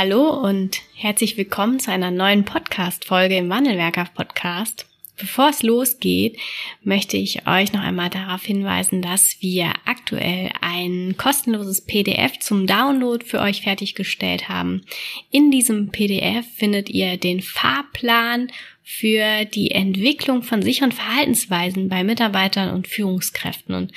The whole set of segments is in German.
Hallo und herzlich willkommen zu einer neuen Podcast-Folge im Wandelwerker Podcast. Bevor es losgeht, möchte ich euch noch einmal darauf hinweisen, dass wir aktuell ein kostenloses PDF zum Download für euch fertiggestellt haben. In diesem PDF findet ihr den Fahrplan für die Entwicklung von sicheren Verhaltensweisen bei Mitarbeitern und Führungskräften. Und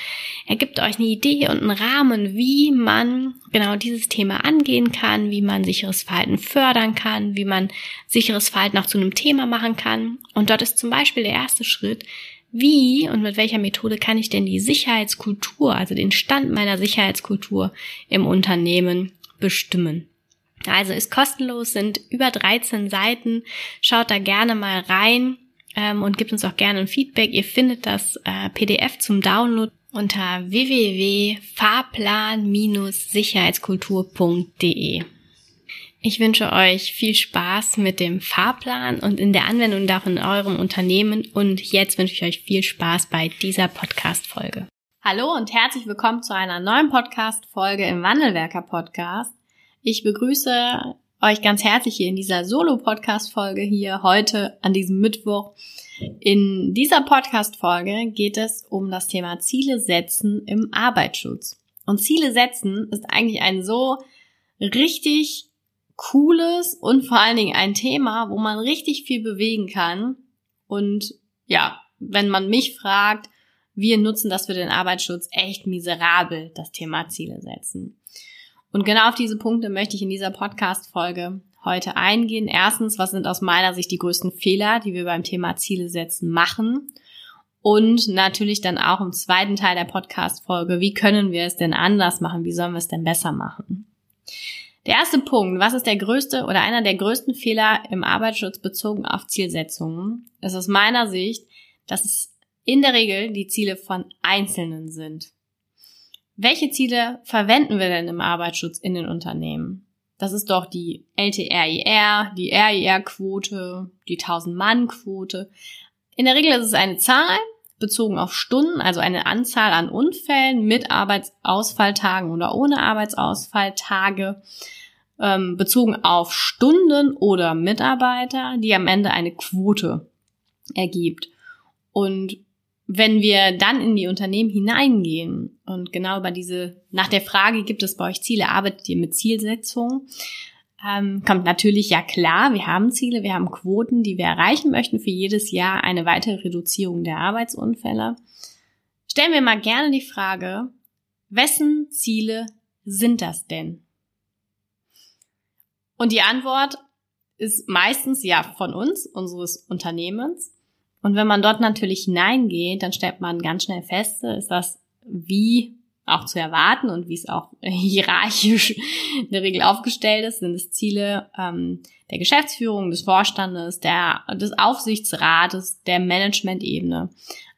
er gibt euch eine Idee und einen Rahmen, wie man genau dieses Thema angehen kann, wie man sicheres Verhalten fördern kann, wie man sicheres Verhalten auch zu einem Thema machen kann. Und dort ist zum Beispiel der erste Schritt, wie und mit welcher Methode kann ich denn die Sicherheitskultur, also den Stand meiner Sicherheitskultur im Unternehmen bestimmen. Also ist kostenlos, sind über 13 Seiten. Schaut da gerne mal rein ähm, und gebt uns auch gerne ein Feedback. Ihr findet das äh, PDF zum Download unter www.fahrplan-sicherheitskultur.de. Ich wünsche euch viel Spaß mit dem Fahrplan und in der Anwendung davon in eurem Unternehmen und jetzt wünsche ich euch viel Spaß bei dieser Podcast-Folge. Hallo und herzlich willkommen zu einer neuen Podcast-Folge im Wandelwerker Podcast. Ich begrüße euch ganz herzlich hier in dieser Solo-Podcast-Folge hier heute an diesem Mittwoch. In dieser Podcast-Folge geht es um das Thema Ziele setzen im Arbeitsschutz. Und Ziele setzen ist eigentlich ein so richtig cooles und vor allen Dingen ein Thema, wo man richtig viel bewegen kann. Und ja, wenn man mich fragt, wir nutzen das für den Arbeitsschutz echt miserabel, das Thema Ziele setzen. Und genau auf diese Punkte möchte ich in dieser Podcast-Folge heute eingehen. Erstens, was sind aus meiner Sicht die größten Fehler, die wir beim Thema Ziele setzen machen? Und natürlich dann auch im zweiten Teil der Podcast-Folge, wie können wir es denn anders machen? Wie sollen wir es denn besser machen? Der erste Punkt, was ist der größte oder einer der größten Fehler im Arbeitsschutz bezogen auf Zielsetzungen, ist aus meiner Sicht, dass es in der Regel die Ziele von Einzelnen sind. Welche Ziele verwenden wir denn im Arbeitsschutz in den Unternehmen? Das ist doch die LTRIR, die RIR-Quote, die 1000-Mann-Quote. In der Regel ist es eine Zahl bezogen auf Stunden, also eine Anzahl an Unfällen mit Arbeitsausfalltagen oder ohne Arbeitsausfalltage, ähm, bezogen auf Stunden oder Mitarbeiter, die am Ende eine Quote ergibt. Und wenn wir dann in die Unternehmen hineingehen und genau über diese, nach der Frage, gibt es bei euch Ziele, arbeitet ihr mit Zielsetzungen, ähm, kommt natürlich ja klar, wir haben Ziele, wir haben Quoten, die wir erreichen möchten für jedes Jahr eine weitere Reduzierung der Arbeitsunfälle. Stellen wir mal gerne die Frage, wessen Ziele sind das denn? Und die Antwort ist meistens ja von uns, unseres Unternehmens. Und wenn man dort natürlich hineingeht, dann stellt man ganz schnell fest, ist das wie auch zu erwarten und wie es auch hierarchisch in der Regel aufgestellt ist, sind es Ziele ähm, der Geschäftsführung, des Vorstandes, der, des Aufsichtsrates, der Management-Ebene.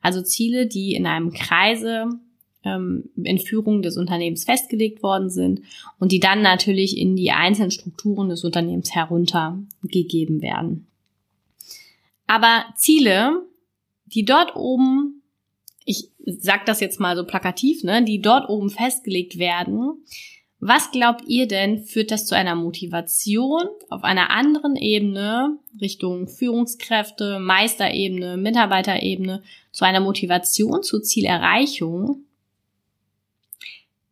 Also Ziele, die in einem Kreise ähm, in Führung des Unternehmens festgelegt worden sind und die dann natürlich in die einzelnen Strukturen des Unternehmens heruntergegeben werden. Aber Ziele, die dort oben, ich sag das jetzt mal so plakativ, ne, die dort oben festgelegt werden, was glaubt ihr denn, führt das zu einer Motivation auf einer anderen Ebene, Richtung Führungskräfte, Meisterebene, Mitarbeiterebene, zu einer Motivation zur Zielerreichung?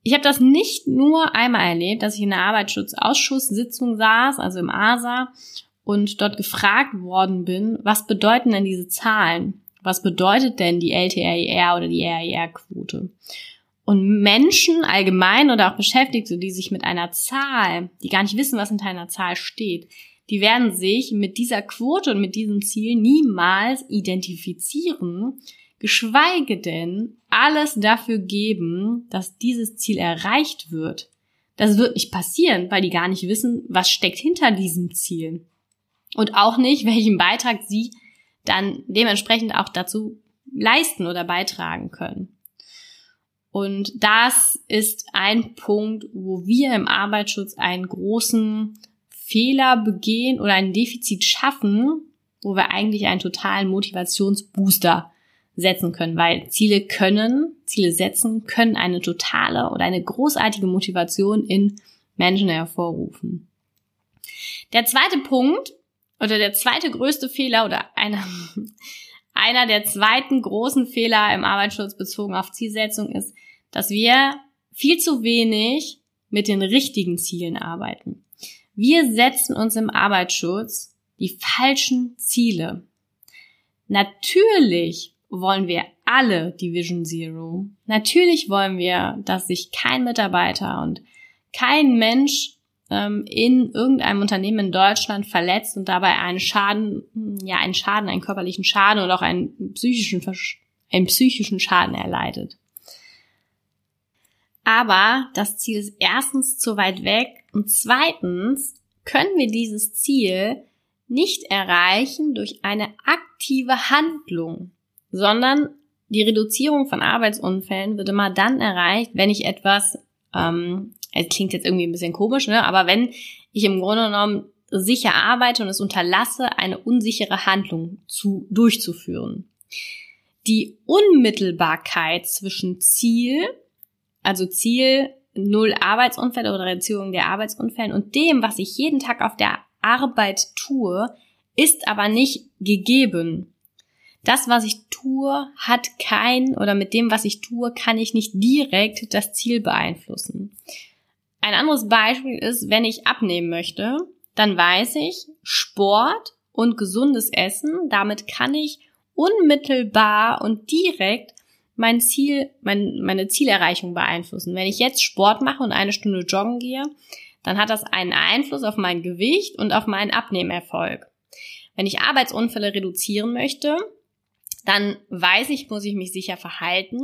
Ich habe das nicht nur einmal erlebt, dass ich in einer Arbeitsschutzausschusssitzung saß, also im ASA, und dort gefragt worden bin, was bedeuten denn diese Zahlen? Was bedeutet denn die LTRIR oder die RIR-Quote? Und Menschen allgemein oder auch Beschäftigte, die sich mit einer Zahl, die gar nicht wissen, was hinter einer Zahl steht, die werden sich mit dieser Quote und mit diesem Ziel niemals identifizieren, geschweige denn alles dafür geben, dass dieses Ziel erreicht wird. Das wird nicht passieren, weil die gar nicht wissen, was steckt hinter diesem Ziel. Und auch nicht, welchen Beitrag sie dann dementsprechend auch dazu leisten oder beitragen können. Und das ist ein Punkt, wo wir im Arbeitsschutz einen großen Fehler begehen oder ein Defizit schaffen, wo wir eigentlich einen totalen Motivationsbooster setzen können, weil Ziele können, Ziele setzen, können eine totale oder eine großartige Motivation in Menschen hervorrufen. Der zweite Punkt oder der zweite größte Fehler oder einer, einer der zweiten großen Fehler im Arbeitsschutz bezogen auf Zielsetzung ist, dass wir viel zu wenig mit den richtigen Zielen arbeiten. Wir setzen uns im Arbeitsschutz die falschen Ziele. Natürlich wollen wir alle die Vision Zero. Natürlich wollen wir, dass sich kein Mitarbeiter und kein Mensch ähm, in irgendeinem Unternehmen in Deutschland verletzt und dabei einen Schaden, ja, einen Schaden, einen körperlichen Schaden oder auch einen psychischen, einen psychischen Schaden erleidet. Aber das Ziel ist erstens zu weit weg und zweitens können wir dieses Ziel nicht erreichen durch eine aktive Handlung, sondern die Reduzierung von Arbeitsunfällen wird immer dann erreicht, wenn ich etwas, ähm, es klingt jetzt irgendwie ein bisschen komisch, ne? aber wenn ich im Grunde genommen sicher arbeite und es unterlasse, eine unsichere Handlung zu, durchzuführen. Die Unmittelbarkeit zwischen Ziel also Ziel null Arbeitsunfälle oder Reduzierung der Arbeitsunfällen und dem, was ich jeden Tag auf der Arbeit tue, ist aber nicht gegeben. Das, was ich tue, hat kein oder mit dem, was ich tue, kann ich nicht direkt das Ziel beeinflussen. Ein anderes Beispiel ist, wenn ich abnehmen möchte, dann weiß ich, Sport und gesundes Essen, damit kann ich unmittelbar und direkt mein Ziel, mein, meine Zielerreichung beeinflussen. Wenn ich jetzt Sport mache und eine Stunde joggen gehe, dann hat das einen Einfluss auf mein Gewicht und auf meinen Abnehmerfolg. Wenn ich Arbeitsunfälle reduzieren möchte, dann weiß ich, muss ich mich sicher verhalten.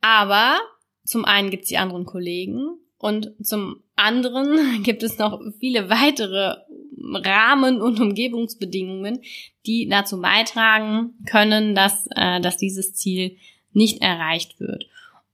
Aber zum einen gibt es die anderen Kollegen und zum anderen gibt es noch viele weitere Rahmen und Umgebungsbedingungen, die dazu beitragen können, dass, äh, dass dieses Ziel nicht erreicht wird.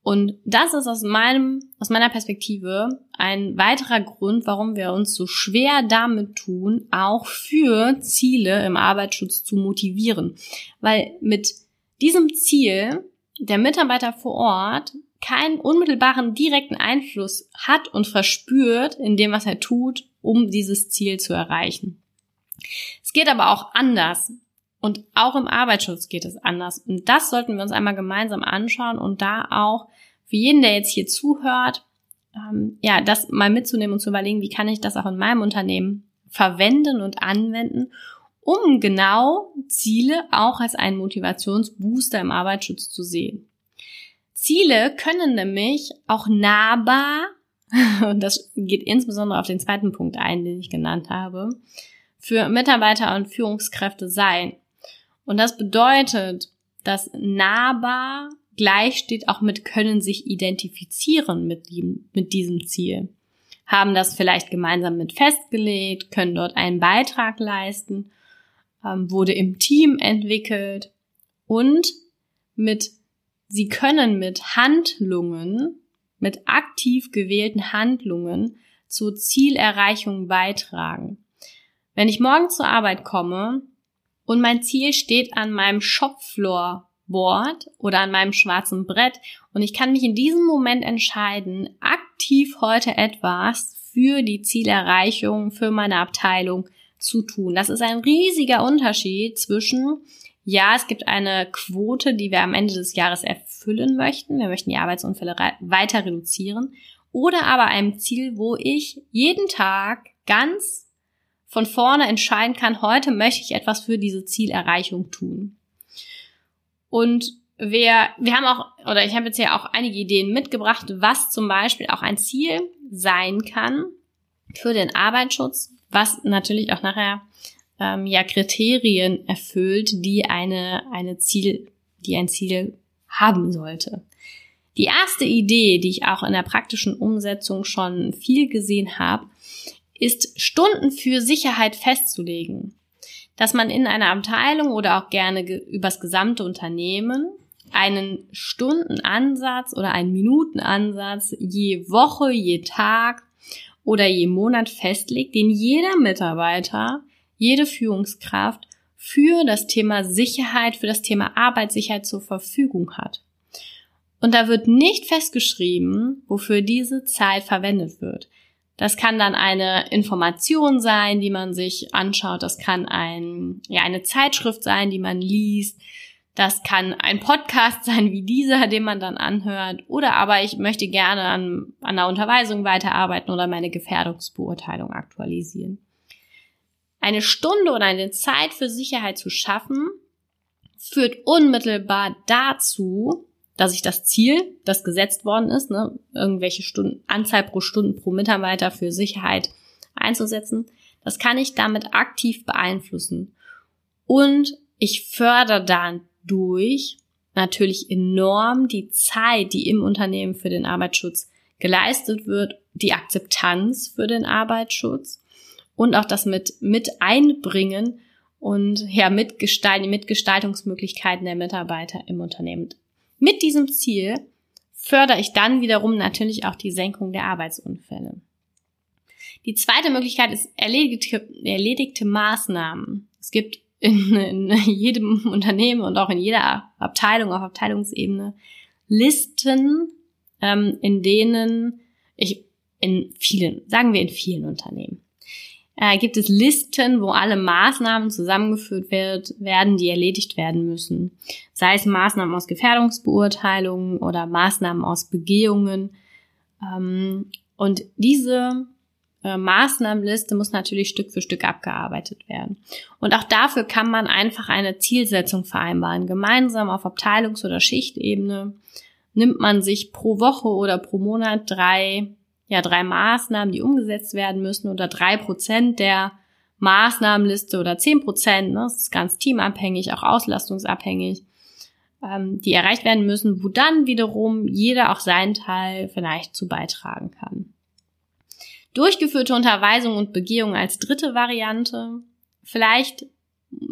Und das ist aus meinem, aus meiner Perspektive ein weiterer Grund, warum wir uns so schwer damit tun, auch für Ziele im Arbeitsschutz zu motivieren. Weil mit diesem Ziel der Mitarbeiter vor Ort keinen unmittelbaren direkten Einfluss hat und verspürt in dem, was er tut, um dieses Ziel zu erreichen. Es geht aber auch anders. Und auch im Arbeitsschutz geht es anders. Und das sollten wir uns einmal gemeinsam anschauen und da auch für jeden, der jetzt hier zuhört, ähm, ja, das mal mitzunehmen und zu überlegen, wie kann ich das auch in meinem Unternehmen verwenden und anwenden, um genau Ziele auch als einen Motivationsbooster im Arbeitsschutz zu sehen. Ziele können nämlich auch nahbar, und das geht insbesondere auf den zweiten Punkt ein, den ich genannt habe, für Mitarbeiter und Führungskräfte sein. Und das bedeutet, dass nahbar gleich steht auch mit können sich identifizieren mit, dem, mit diesem Ziel. Haben das vielleicht gemeinsam mit festgelegt, können dort einen Beitrag leisten, ähm, wurde im Team entwickelt und mit Sie können mit Handlungen, mit aktiv gewählten Handlungen zur Zielerreichung beitragen. Wenn ich morgen zur Arbeit komme und mein Ziel steht an meinem Shopfloor-Board oder an meinem schwarzen Brett und ich kann mich in diesem Moment entscheiden, aktiv heute etwas für die Zielerreichung, für meine Abteilung zu tun. Das ist ein riesiger Unterschied zwischen ja, es gibt eine Quote, die wir am Ende des Jahres erfüllen möchten. Wir möchten die Arbeitsunfälle weiter reduzieren. Oder aber einem Ziel, wo ich jeden Tag ganz von vorne entscheiden kann, heute möchte ich etwas für diese Zielerreichung tun. Und wir, wir haben auch, oder ich habe jetzt ja auch einige Ideen mitgebracht, was zum Beispiel auch ein Ziel sein kann für den Arbeitsschutz, was natürlich auch nachher ähm, ja Kriterien erfüllt, die eine, eine Ziel, die ein Ziel haben sollte. Die erste Idee, die ich auch in der praktischen Umsetzung schon viel gesehen habe, ist Stunden für Sicherheit festzulegen. Dass man in einer Abteilung oder auch gerne übers gesamte Unternehmen einen Stundenansatz oder einen Minutenansatz je Woche, je Tag oder je Monat festlegt, den jeder Mitarbeiter, jede Führungskraft für das Thema Sicherheit, für das Thema Arbeitssicherheit zur Verfügung hat. Und da wird nicht festgeschrieben, wofür diese Zeit verwendet wird. Das kann dann eine Information sein, die man sich anschaut. Das kann ein, ja, eine Zeitschrift sein, die man liest. Das kann ein Podcast sein wie dieser, den man dann anhört. Oder aber ich möchte gerne an, an einer Unterweisung weiterarbeiten oder meine Gefährdungsbeurteilung aktualisieren. Eine Stunde oder eine Zeit für Sicherheit zu schaffen, führt unmittelbar dazu, dass ich das Ziel, das gesetzt worden ist, ne, irgendwelche Stunden, Anzahl pro Stunden pro Mitarbeiter für Sicherheit einzusetzen, das kann ich damit aktiv beeinflussen. Und ich fördere dadurch natürlich enorm die Zeit, die im Unternehmen für den Arbeitsschutz geleistet wird, die Akzeptanz für den Arbeitsschutz und auch das mit, mit einbringen und ja, mitgestalten, Mitgestaltungsmöglichkeiten der Mitarbeiter im Unternehmen mit diesem Ziel fördere ich dann wiederum natürlich auch die Senkung der Arbeitsunfälle. Die zweite Möglichkeit ist erledigte, erledigte Maßnahmen. Es gibt in, in jedem Unternehmen und auch in jeder Abteilung auf Abteilungsebene Listen, ähm, in denen ich in vielen, sagen wir in vielen Unternehmen, äh, gibt es Listen, wo alle Maßnahmen zusammengeführt wird, werden, die erledigt werden müssen. Sei es Maßnahmen aus Gefährdungsbeurteilungen oder Maßnahmen aus Begehungen. Ähm, und diese äh, Maßnahmenliste muss natürlich Stück für Stück abgearbeitet werden. Und auch dafür kann man einfach eine Zielsetzung vereinbaren. Gemeinsam auf Abteilungs- oder Schichtebene nimmt man sich pro Woche oder pro Monat drei ja drei Maßnahmen, die umgesetzt werden müssen oder drei Prozent der Maßnahmenliste oder zehn Prozent, ne, das ist ganz teamabhängig, auch auslastungsabhängig, ähm, die erreicht werden müssen, wo dann wiederum jeder auch seinen Teil vielleicht zu beitragen kann. Durchgeführte Unterweisung und Begehung als dritte Variante. Vielleicht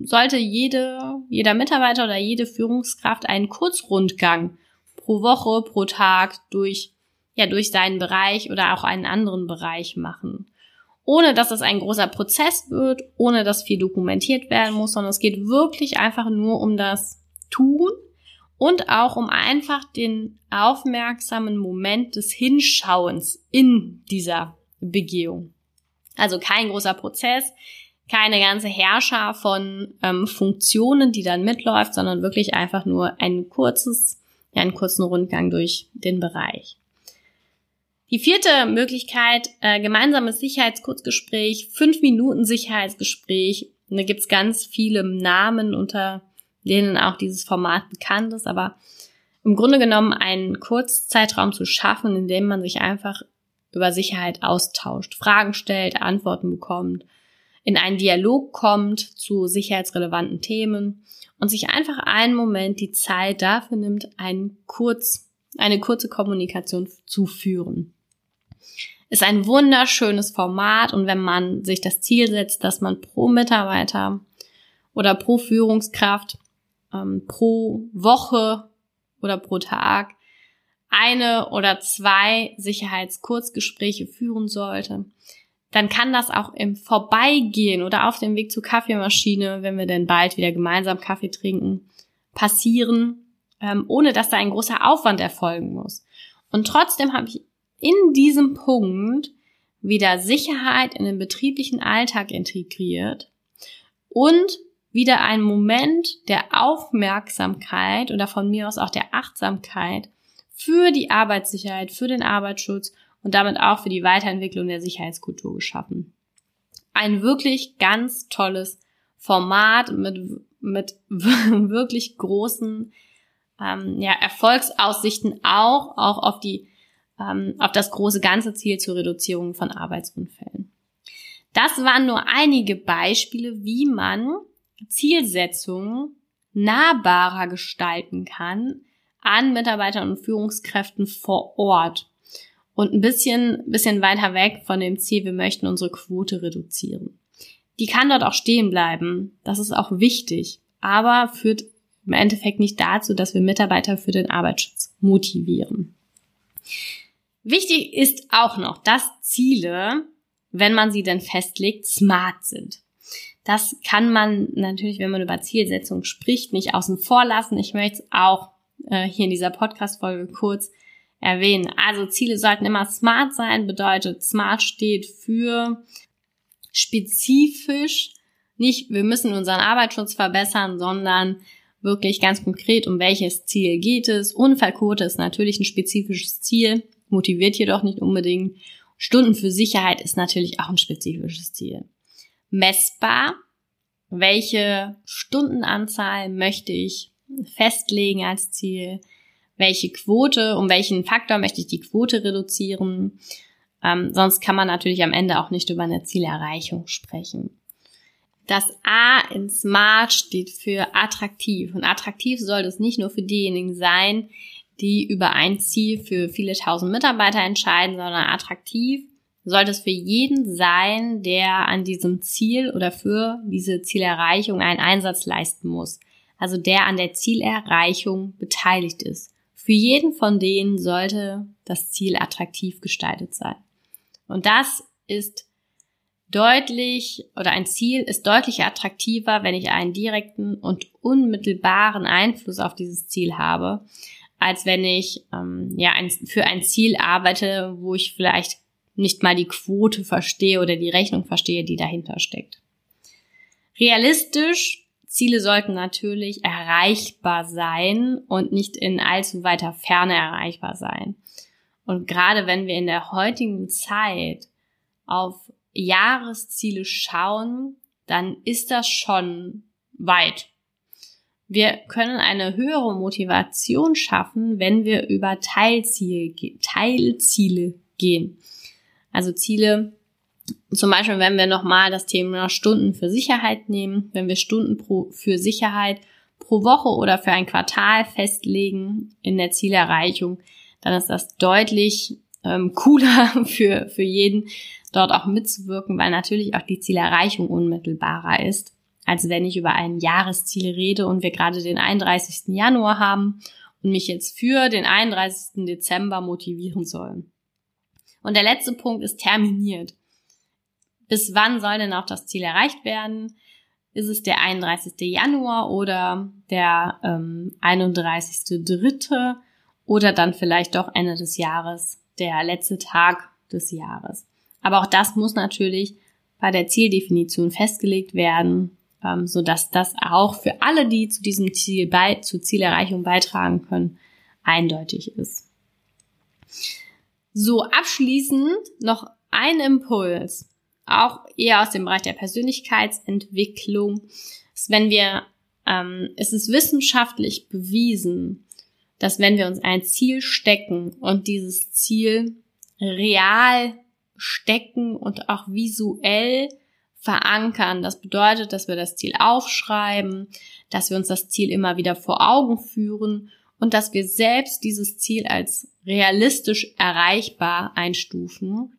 sollte jede, jeder Mitarbeiter oder jede Führungskraft einen Kurzrundgang pro Woche, pro Tag durch ja durch seinen Bereich oder auch einen anderen Bereich machen. Ohne dass es ein großer Prozess wird, ohne dass viel dokumentiert werden muss, sondern es geht wirklich einfach nur um das Tun und auch um einfach den aufmerksamen Moment des Hinschauens in dieser Begehung. Also kein großer Prozess, keine ganze Herrscher von ähm, Funktionen, die dann mitläuft, sondern wirklich einfach nur ein kurzes, ja, einen kurzen Rundgang durch den Bereich. Die vierte Möglichkeit, äh, gemeinsames Sicherheitskurzgespräch, fünf Minuten Sicherheitsgespräch. Und da gibt's ganz viele Namen, unter denen auch dieses Format bekannt ist, aber im Grunde genommen einen Kurzzeitraum zu schaffen, in dem man sich einfach über Sicherheit austauscht, Fragen stellt, Antworten bekommt, in einen Dialog kommt zu sicherheitsrelevanten Themen und sich einfach einen Moment die Zeit dafür nimmt, einen kurz, eine kurze Kommunikation zu führen. Ist ein wunderschönes Format und wenn man sich das Ziel setzt, dass man pro Mitarbeiter oder pro Führungskraft ähm, pro Woche oder pro Tag eine oder zwei Sicherheitskurzgespräche führen sollte, dann kann das auch im Vorbeigehen oder auf dem Weg zur Kaffeemaschine, wenn wir denn bald wieder gemeinsam Kaffee trinken, passieren, ähm, ohne dass da ein großer Aufwand erfolgen muss. Und trotzdem habe ich in diesem Punkt wieder Sicherheit in den betrieblichen Alltag integriert und wieder ein Moment der Aufmerksamkeit oder von mir aus auch der Achtsamkeit für die Arbeitssicherheit, für den Arbeitsschutz und damit auch für die Weiterentwicklung der Sicherheitskultur geschaffen. Ein wirklich ganz tolles Format mit, mit wirklich großen ähm, ja, Erfolgsaussichten auch, auch auf die ähm, auf das große ganze Ziel zur Reduzierung von Arbeitsunfällen. Das waren nur einige Beispiele, wie man Zielsetzungen nahbarer gestalten kann an Mitarbeitern und Führungskräften vor Ort. Und ein bisschen, bisschen weiter weg von dem Ziel, wir möchten unsere Quote reduzieren. Die kann dort auch stehen bleiben. Das ist auch wichtig. Aber führt im Endeffekt nicht dazu, dass wir Mitarbeiter für den Arbeitsschutz motivieren. Wichtig ist auch noch, dass Ziele, wenn man sie denn festlegt, smart sind. Das kann man natürlich, wenn man über Zielsetzung spricht, nicht außen vor lassen. Ich möchte es auch äh, hier in dieser Podcast-Folge kurz erwähnen. Also Ziele sollten immer smart sein, bedeutet smart steht für spezifisch, nicht wir müssen unseren Arbeitsschutz verbessern, sondern wirklich ganz konkret, um welches Ziel geht es. Unfallquote ist natürlich ein spezifisches Ziel, motiviert jedoch nicht unbedingt. Stunden für Sicherheit ist natürlich auch ein spezifisches Ziel. Messbar, welche Stundenanzahl möchte ich festlegen als Ziel? Welche Quote, um welchen Faktor möchte ich die Quote reduzieren? Ähm, sonst kann man natürlich am Ende auch nicht über eine Zielerreichung sprechen. Das A in Smart steht für attraktiv. Und attraktiv soll das nicht nur für diejenigen sein, die über ein Ziel für viele tausend Mitarbeiter entscheiden, sondern attraktiv sollte es für jeden sein, der an diesem Ziel oder für diese Zielerreichung einen Einsatz leisten muss. Also der an der Zielerreichung beteiligt ist. Für jeden von denen sollte das Ziel attraktiv gestaltet sein. Und das ist deutlich oder ein Ziel ist deutlich attraktiver, wenn ich einen direkten und unmittelbaren Einfluss auf dieses Ziel habe, als wenn ich ähm, ja ein, für ein Ziel arbeite, wo ich vielleicht nicht mal die Quote verstehe oder die Rechnung verstehe, die dahinter steckt. Realistisch, Ziele sollten natürlich erreichbar sein und nicht in allzu weiter Ferne erreichbar sein. Und gerade wenn wir in der heutigen Zeit auf Jahresziele schauen, dann ist das schon weit. Wir können eine höhere Motivation schaffen, wenn wir über Teilziele, Teilziele gehen. Also Ziele, zum Beispiel, wenn wir nochmal das Thema Stunden für Sicherheit nehmen, wenn wir Stunden pro, für Sicherheit pro Woche oder für ein Quartal festlegen in der Zielerreichung, dann ist das deutlich ähm, cooler für, für jeden, dort auch mitzuwirken, weil natürlich auch die Zielerreichung unmittelbarer ist, als wenn ich über ein Jahresziel rede und wir gerade den 31. Januar haben und mich jetzt für den 31. Dezember motivieren sollen. Und der letzte Punkt ist terminiert. Bis wann soll denn auch das Ziel erreicht werden? Ist es der 31. Januar oder der ähm, 31.3. oder dann vielleicht doch Ende des Jahres, der letzte Tag des Jahres? Aber auch das muss natürlich bei der Zieldefinition festgelegt werden, ähm, so dass das auch für alle, die zu diesem Ziel bei, zur Zielerreichung beitragen können, eindeutig ist. So, abschließend noch ein Impuls, auch eher aus dem Bereich der Persönlichkeitsentwicklung, ist, wenn wir, ähm, es ist wissenschaftlich bewiesen, dass wenn wir uns ein Ziel stecken und dieses Ziel real stecken und auch visuell verankern. Das bedeutet, dass wir das Ziel aufschreiben, dass wir uns das Ziel immer wieder vor Augen führen und dass wir selbst dieses Ziel als realistisch erreichbar einstufen,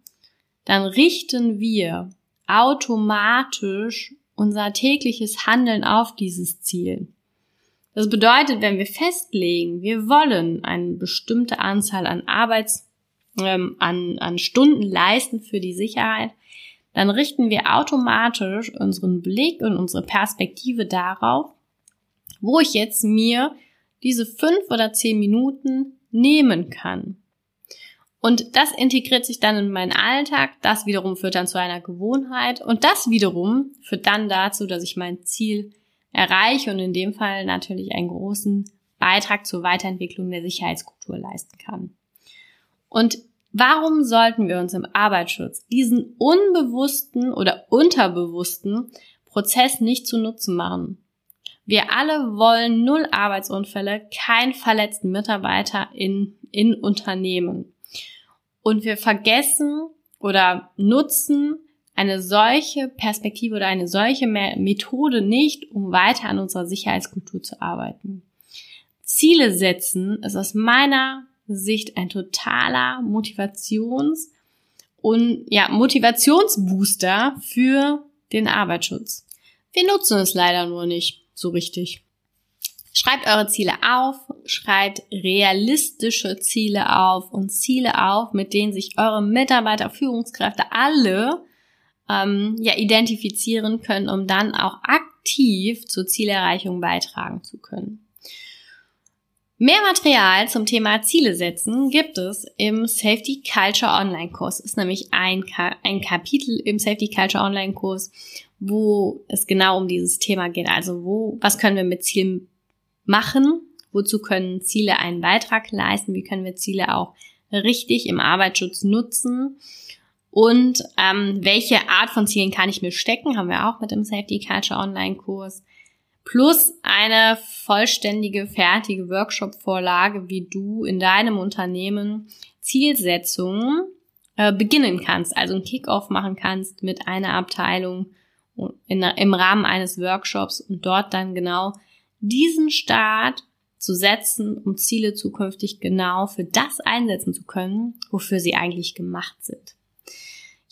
dann richten wir automatisch unser tägliches Handeln auf dieses Ziel. Das bedeutet, wenn wir festlegen, wir wollen eine bestimmte Anzahl an Arbeits ähm, an, an Stunden leisten für die Sicherheit, dann richten wir automatisch unseren Blick und unsere Perspektive darauf, wo ich jetzt mir diese fünf oder zehn Minuten nehmen kann. Und das integriert sich dann in meinen Alltag, das wiederum führt dann zu einer Gewohnheit und das wiederum führt dann dazu, dass ich mein Ziel erreiche und in dem Fall natürlich einen großen Beitrag zur Weiterentwicklung der Sicherheitskultur leisten kann. Und warum sollten wir uns im Arbeitsschutz diesen unbewussten oder unterbewussten Prozess nicht zu Nutzen machen? Wir alle wollen null Arbeitsunfälle, kein verletzten Mitarbeiter in, in Unternehmen. Und wir vergessen oder nutzen eine solche Perspektive oder eine solche Methode nicht, um weiter an unserer Sicherheitskultur zu arbeiten. Ziele setzen ist aus meiner Sicht ein totaler Motivations- und ja, Motivationsbooster für den Arbeitsschutz. Wir nutzen es leider nur nicht so richtig. Schreibt eure Ziele auf, schreibt realistische Ziele auf und Ziele auf, mit denen sich eure Mitarbeiter, Führungskräfte alle ähm, ja identifizieren können, um dann auch aktiv zur Zielerreichung beitragen zu können. Mehr Material zum Thema Ziele setzen gibt es im Safety Culture Online Kurs. Ist nämlich ein, Ka ein Kapitel im Safety Culture Online Kurs, wo es genau um dieses Thema geht. Also wo, was können wir mit Zielen machen? Wozu können Ziele einen Beitrag leisten? Wie können wir Ziele auch richtig im Arbeitsschutz nutzen? Und ähm, welche Art von Zielen kann ich mir stecken? Haben wir auch mit dem Safety Culture Online Kurs plus eine vollständige, fertige Workshop-Vorlage, wie du in deinem Unternehmen Zielsetzungen äh, beginnen kannst, also ein Kickoff machen kannst mit einer Abteilung in, im Rahmen eines Workshops und dort dann genau diesen Start zu setzen, um Ziele zukünftig genau für das einsetzen zu können, wofür sie eigentlich gemacht sind.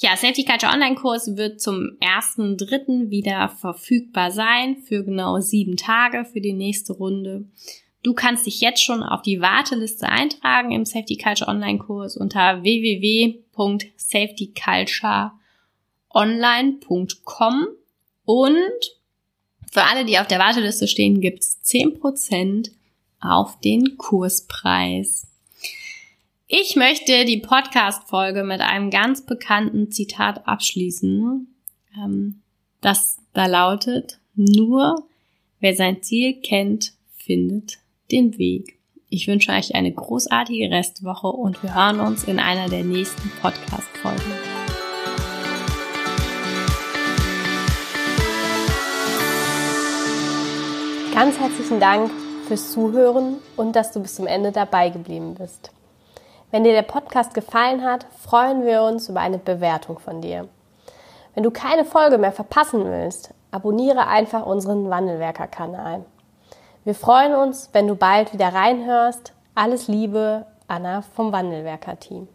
Ja, Safety Culture Online Kurs wird zum 1.3. wieder verfügbar sein für genau sieben Tage für die nächste Runde. Du kannst dich jetzt schon auf die Warteliste eintragen im Safety Culture Online Kurs unter www.safetycultureonline.com und für alle, die auf der Warteliste stehen, gibt's 10% auf den Kurspreis. Ich möchte die Podcast-Folge mit einem ganz bekannten Zitat abschließen, ähm, das da lautet, nur wer sein Ziel kennt, findet den Weg. Ich wünsche euch eine großartige Restwoche und wir hören uns in einer der nächsten Podcast-Folgen. Ganz herzlichen Dank fürs Zuhören und dass du bis zum Ende dabei geblieben bist. Wenn dir der Podcast gefallen hat, freuen wir uns über eine Bewertung von dir. Wenn du keine Folge mehr verpassen willst, abonniere einfach unseren Wandelwerker-Kanal. Wir freuen uns, wenn du bald wieder reinhörst. Alles Liebe, Anna vom Wandelwerker-Team.